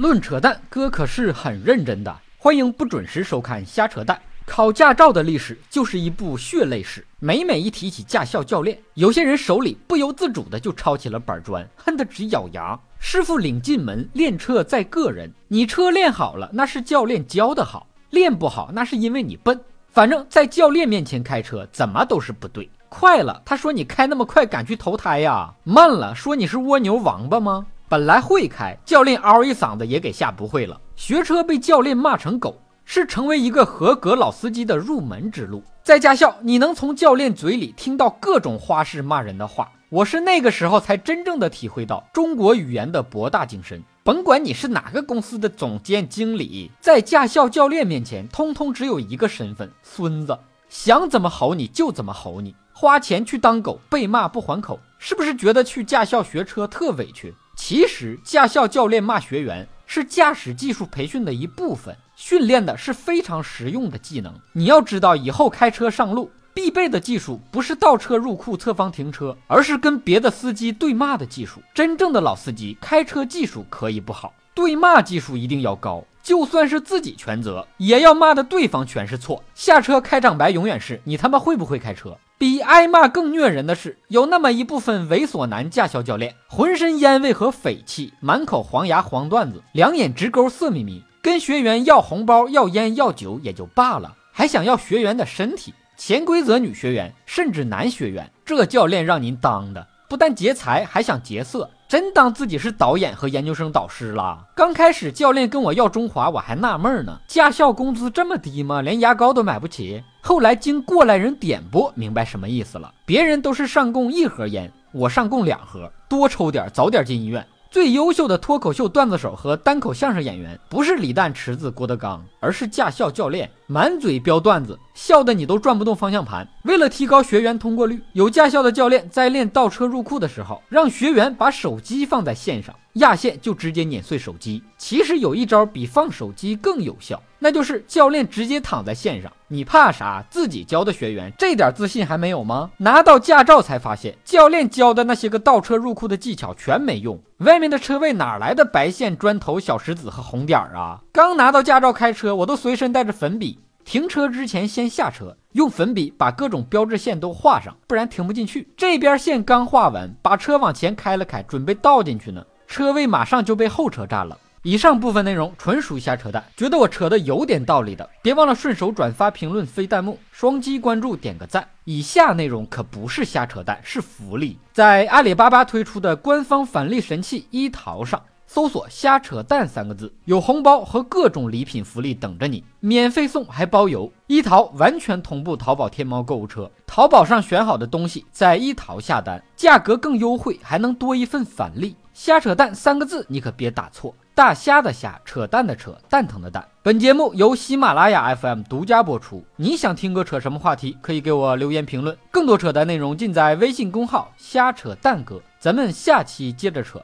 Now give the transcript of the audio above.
论扯淡，哥可是很认真的。欢迎不准时收看瞎扯淡。考驾照的历史就是一部血泪史。每每一提起驾校教练，有些人手里不由自主的就抄起了板砖，恨得直咬牙。师傅领进门，练车在个人。你车练好了，那是教练教的好；练不好，那是因为你笨。反正，在教练面前开车，怎么都是不对。快了，他说你开那么快，赶去投胎呀？慢了，说你是蜗牛王八吗？本来会开，教练嗷一嗓子也给吓不会了。学车被教练骂成狗。是成为一个合格老司机的入门之路。在驾校，你能从教练嘴里听到各种花式骂人的话。我是那个时候才真正的体会到中国语言的博大精深。甭管你是哪个公司的总监、经理，在驾校教练面前，通通只有一个身份：孙子。想怎么吼你就怎么吼你。花钱去当狗，被骂不还口，是不是觉得去驾校学车特委屈？其实，驾校教练骂学员是驾驶技术培训的一部分。训练的是非常实用的技能。你要知道，以后开车上路必备的技术不是倒车入库、侧方停车，而是跟别的司机对骂的技术。真正的老司机开车技术可以不好，对骂技术一定要高。就算是自己全责，也要骂的对方全是错。下车开场白永远是你他妈会不会开车？比挨骂更虐人的是，有那么一部分猥琐男驾校教练，浑身烟味和匪气，满口黄牙黄段子，两眼直勾色眯眯。跟学员要红包、要烟、要酒也就罢了，还想要学员的身体。潜规则女学员甚至男学员，这教练让您当的不但劫财，还想劫色，真当自己是导演和研究生导师了。刚开始教练跟我要中华，我还纳闷呢，驾校工资这么低吗？连牙膏都买不起。后来经过来人点拨，明白什么意思了。别人都是上供一盒烟，我上供两盒，多抽点，早点进医院。最优秀的脱口秀段子手和单口相声演员，不是李诞、池子、郭德纲，而是驾校教练，满嘴飙段子，笑得你都转不动方向盘。为了提高学员通过率，有驾校的教练在练倒车入库的时候，让学员把手机放在线上。压线就直接碾碎手机。其实有一招比放手机更有效，那就是教练直接躺在线上。你怕啥？自己教的学员这点自信还没有吗？拿到驾照才发现，教练教的那些个倒车入库的技巧全没用。外面的车位哪来的白线、砖头、小石子和红点儿啊？刚拿到驾照开车，我都随身带着粉笔。停车之前先下车，用粉笔把各种标志线都画上，不然停不进去。这边线刚画完，把车往前开了开，准备倒进去呢。车位马上就被后车占了。以上部分内容纯属瞎扯淡，觉得我扯的有点道理的，别忘了顺手转发、评论、飞弹幕、双击关注、点个赞。以下内容可不是瞎扯淡，是福利。在阿里巴巴推出的官方返利神器一淘上。搜索“瞎扯淡”三个字，有红包和各种礼品福利等着你，免费送还包邮。一淘完全同步淘宝天猫购物车，淘宝上选好的东西在一淘下单，价格更优惠，还能多一份返利。瞎扯淡三个字你可别打错，大虾的虾，扯淡的扯，蛋疼的蛋。本节目由喜马拉雅 FM 独家播出。你想听哥扯什么话题？可以给我留言评论。更多扯淡内容尽在微信公号“瞎扯淡哥”。咱们下期接着扯。